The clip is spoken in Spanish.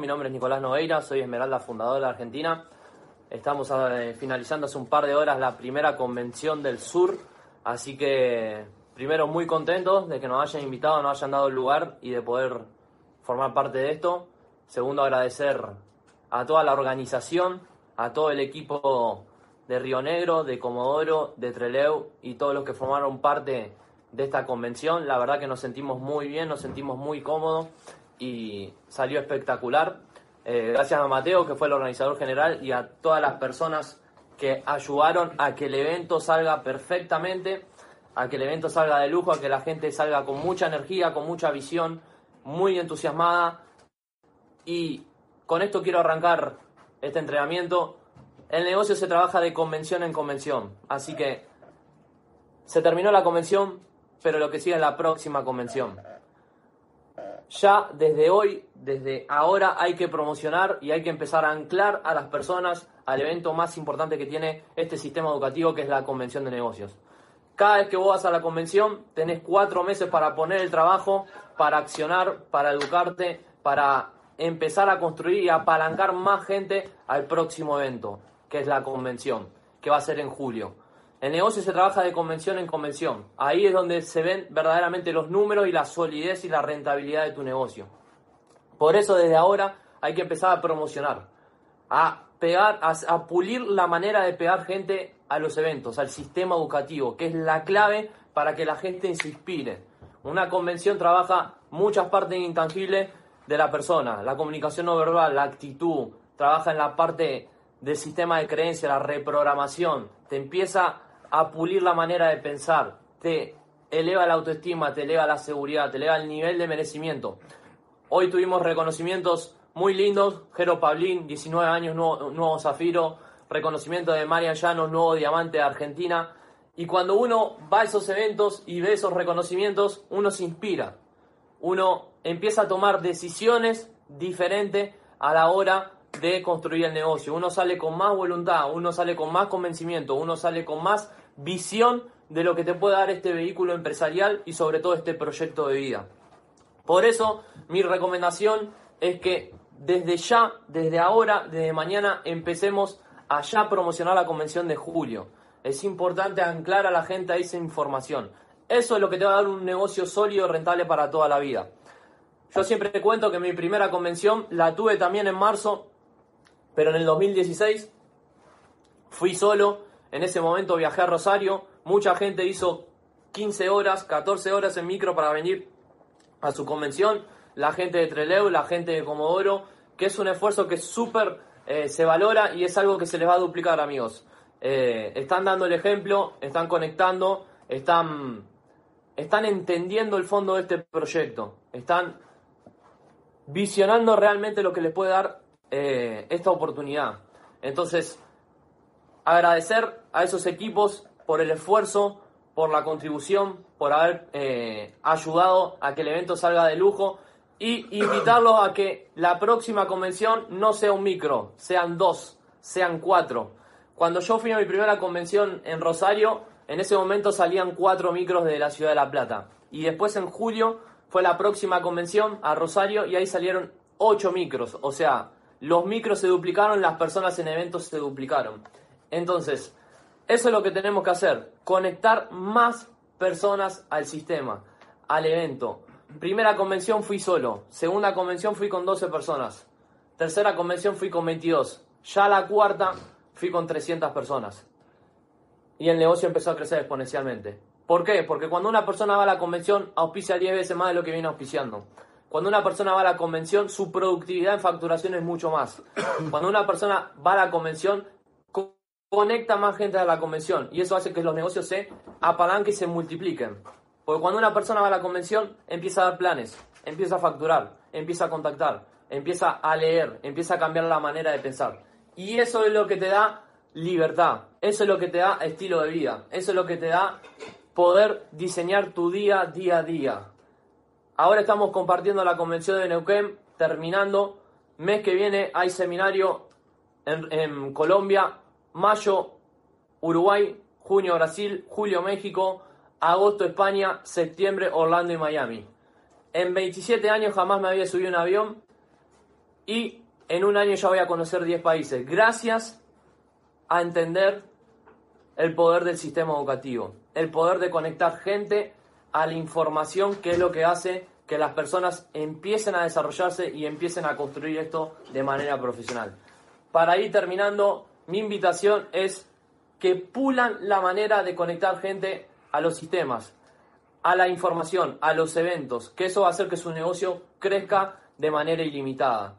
Mi nombre es Nicolás Noveira, soy Esmeralda, fundador de la Argentina. Estamos eh, finalizando hace un par de horas la primera convención del sur, así que primero muy contentos de que nos hayan invitado, nos hayan dado el lugar y de poder formar parte de esto. Segundo, agradecer a toda la organización, a todo el equipo de Río Negro, de Comodoro, de Treleu y todos los que formaron parte de esta convención. La verdad que nos sentimos muy bien, nos sentimos muy cómodos y salió espectacular. Eh, gracias a Mateo, que fue el organizador general, y a todas las personas que ayudaron a que el evento salga perfectamente, a que el evento salga de lujo, a que la gente salga con mucha energía, con mucha visión, muy entusiasmada. Y con esto quiero arrancar este entrenamiento. El negocio se trabaja de convención en convención, así que se terminó la convención, pero lo que sigue es la próxima convención ya desde hoy, desde ahora hay que promocionar y hay que empezar a anclar a las personas al evento más importante que tiene este sistema educativo, que es la convención de negocios. Cada vez que vos vas a la convención, tenés cuatro meses para poner el trabajo, para accionar, para educarte, para empezar a construir y apalancar más gente al próximo evento, que es la convención, que va a ser en julio. El negocio se trabaja de convención en convención. Ahí es donde se ven verdaderamente los números y la solidez y la rentabilidad de tu negocio. Por eso desde ahora hay que empezar a promocionar, a pegar, a, pulir la manera de pegar gente a los eventos, al sistema educativo, que es la clave para que la gente se inspire. Una convención trabaja muchas partes intangibles de la persona, la comunicación no verbal, la actitud, trabaja en la parte del sistema de creencia, la reprogramación, te empieza a pulir la manera de pensar, te eleva la autoestima, te eleva la seguridad, te eleva el nivel de merecimiento. Hoy tuvimos reconocimientos muy lindos, Jero Pablín, 19 años, nuevo, zafiro, reconocimiento de Marian Llanos, nuevo diamante de Argentina. Y cuando uno va a esos eventos y ve esos reconocimientos, uno se inspira. Uno empieza a tomar decisiones diferentes a la hora de construir el negocio. Uno sale con más voluntad, uno sale con más convencimiento, uno sale con más visión de lo que te puede dar este vehículo empresarial y sobre todo este proyecto de vida. Por eso mi recomendación es que desde ya, desde ahora, desde mañana, empecemos a ya promocionar la convención de julio. Es importante anclar a la gente a esa información. Eso es lo que te va a dar un negocio sólido, rentable para toda la vida. Yo siempre te cuento que mi primera convención la tuve también en marzo, pero en el 2016 fui solo, en ese momento viajé a Rosario, mucha gente hizo 15 horas, 14 horas en micro para venir a su convención, la gente de Treleu, la gente de Comodoro, que es un esfuerzo que súper eh, se valora y es algo que se les va a duplicar, amigos. Eh, están dando el ejemplo, están conectando, están, están entendiendo el fondo de este proyecto, están visionando realmente lo que les puede dar eh, esta oportunidad. Entonces, agradecer a esos equipos por el esfuerzo, por la contribución, por haber eh, ayudado a que el evento salga de lujo y invitarlos a que la próxima convención no sea un micro, sean dos, sean cuatro. Cuando yo fui a mi primera convención en Rosario, en ese momento salían cuatro micros de la ciudad de La Plata. Y después en julio fue la próxima convención a Rosario y ahí salieron ocho micros. O sea, los micros se duplicaron, las personas en eventos se duplicaron. Entonces, eso es lo que tenemos que hacer, conectar más personas al sistema, al evento. Primera convención fui solo, segunda convención fui con 12 personas, tercera convención fui con 22, ya la cuarta fui con 300 personas. Y el negocio empezó a crecer exponencialmente. ¿Por qué? Porque cuando una persona va a la convención, auspicia 10 veces más de lo que viene auspiciando. Cuando una persona va a la convención, su productividad en facturación es mucho más. Cuando una persona va a la convención, conecta más gente a la convención y eso hace que los negocios se apalanquen y se multipliquen. Porque cuando una persona va a la convención, empieza a dar planes, empieza a facturar, empieza a contactar, empieza a leer, empieza a cambiar la manera de pensar. Y eso es lo que te da libertad, eso es lo que te da estilo de vida, eso es lo que te da poder diseñar tu día día a día. Ahora estamos compartiendo la convención de Neuquén, terminando. Mes que viene hay seminario en, Colombia, mayo Uruguay, junio Brasil, julio México, agosto España, septiembre Orlando y Miami. En 27 años jamás me había subido un avión y en un año ya voy a conocer 10 países, gracias a entender el poder del sistema educativo, el poder de conectar gente a la información, que es lo que hace que las personas empiecen a desarrollarse y empiecen a construir esto de manera profesional. Para ir terminando, mi invitación es que pulan la manera de conectar gente a los sistemas, a la información, a los eventos, que eso va a hacer que su negocio crezca de manera ilimitada.